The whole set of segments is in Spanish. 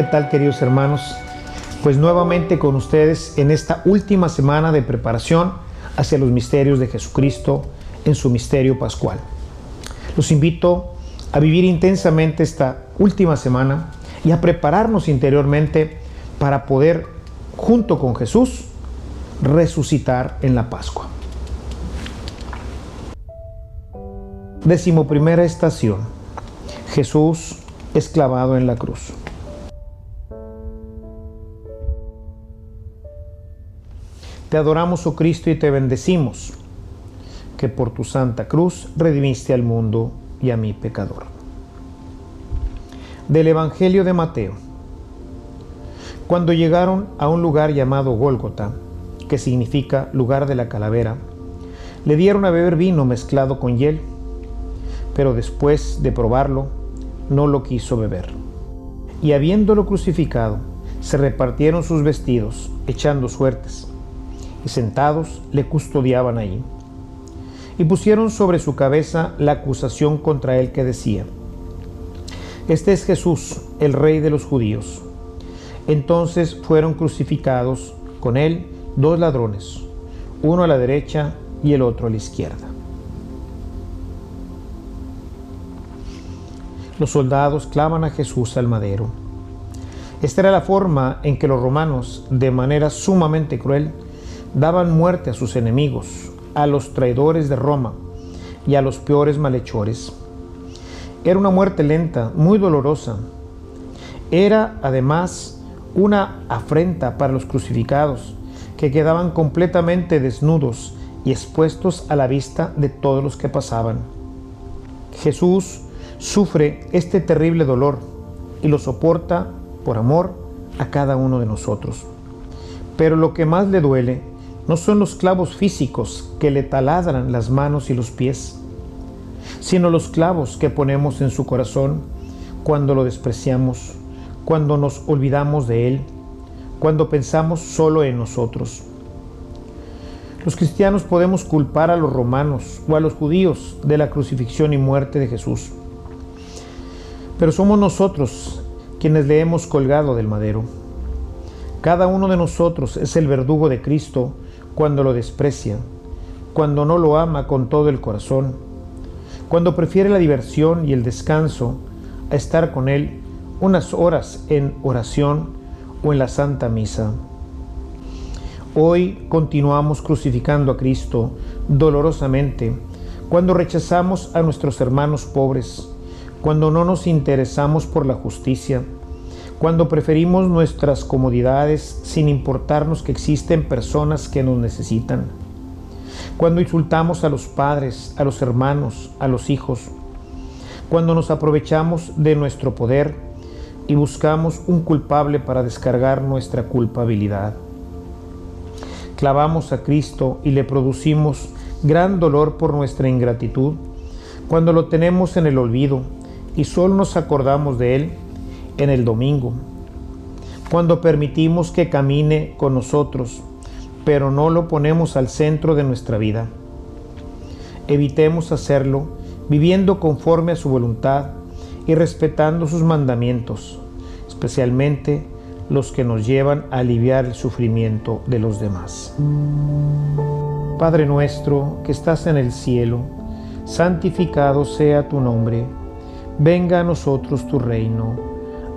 ¿Qué tal queridos hermanos? Pues nuevamente con ustedes en esta última semana de preparación hacia los misterios de Jesucristo en su misterio pascual. Los invito a vivir intensamente esta última semana y a prepararnos interiormente para poder, junto con Jesús, resucitar en la Pascua. Décimo primera estación. Jesús esclavado en la cruz. Te adoramos, oh Cristo, y te bendecimos, que por tu santa cruz redimiste al mundo y a mi pecador. Del Evangelio de Mateo. Cuando llegaron a un lugar llamado Gólgota, que significa lugar de la calavera, le dieron a beber vino mezclado con hiel, pero después de probarlo, no lo quiso beber. Y habiéndolo crucificado, se repartieron sus vestidos, echando suertes y sentados le custodiaban allí. Y pusieron sobre su cabeza la acusación contra él que decía, Este es Jesús, el rey de los judíos. Entonces fueron crucificados con él dos ladrones, uno a la derecha y el otro a la izquierda. Los soldados claman a Jesús al madero. Esta era la forma en que los romanos, de manera sumamente cruel, daban muerte a sus enemigos, a los traidores de Roma y a los peores malhechores. Era una muerte lenta, muy dolorosa. Era además una afrenta para los crucificados, que quedaban completamente desnudos y expuestos a la vista de todos los que pasaban. Jesús sufre este terrible dolor y lo soporta por amor a cada uno de nosotros. Pero lo que más le duele no son los clavos físicos que le taladran las manos y los pies, sino los clavos que ponemos en su corazón cuando lo despreciamos, cuando nos olvidamos de Él, cuando pensamos solo en nosotros. Los cristianos podemos culpar a los romanos o a los judíos de la crucifixión y muerte de Jesús, pero somos nosotros quienes le hemos colgado del madero. Cada uno de nosotros es el verdugo de Cristo cuando lo desprecia, cuando no lo ama con todo el corazón, cuando prefiere la diversión y el descanso a estar con Él unas horas en oración o en la Santa Misa. Hoy continuamos crucificando a Cristo dolorosamente cuando rechazamos a nuestros hermanos pobres, cuando no nos interesamos por la justicia, cuando preferimos nuestras comodidades sin importarnos que existen personas que nos necesitan, cuando insultamos a los padres, a los hermanos, a los hijos, cuando nos aprovechamos de nuestro poder y buscamos un culpable para descargar nuestra culpabilidad. Clavamos a Cristo y le producimos gran dolor por nuestra ingratitud. Cuando lo tenemos en el olvido y solo nos acordamos de Él en el domingo, cuando permitimos que camine con nosotros, pero no lo ponemos al centro de nuestra vida. Evitemos hacerlo viviendo conforme a su voluntad y respetando sus mandamientos, especialmente los que nos llevan a aliviar el sufrimiento de los demás. Padre nuestro que estás en el cielo, santificado sea tu nombre, venga a nosotros tu reino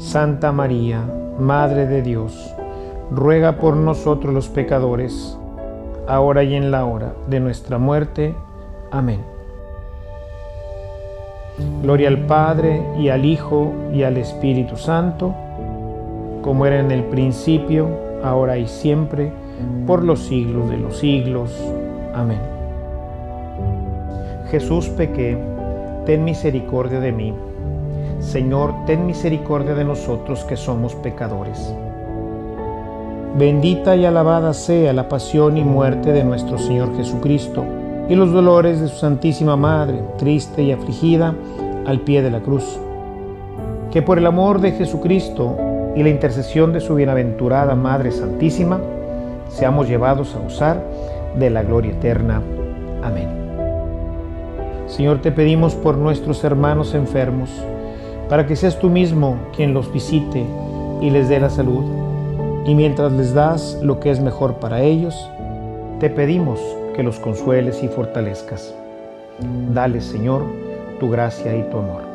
Santa María, Madre de Dios, ruega por nosotros los pecadores, ahora y en la hora de nuestra muerte. Amén. Gloria al Padre y al Hijo y al Espíritu Santo, como era en el principio, ahora y siempre, por los siglos de los siglos. Amén. Jesús pequé, ten misericordia de mí Señor, ten misericordia de nosotros que somos pecadores. Bendita y alabada sea la pasión y muerte de nuestro Señor Jesucristo y los dolores de su Santísima Madre, triste y afligida, al pie de la cruz. Que por el amor de Jesucristo y la intercesión de su bienaventurada Madre Santísima, seamos llevados a usar de la gloria eterna. Amén. Señor, te pedimos por nuestros hermanos enfermos, para que seas tú mismo quien los visite y les dé la salud. Y mientras les das lo que es mejor para ellos, te pedimos que los consueles y fortalezcas. Dale, Señor, tu gracia y tu amor.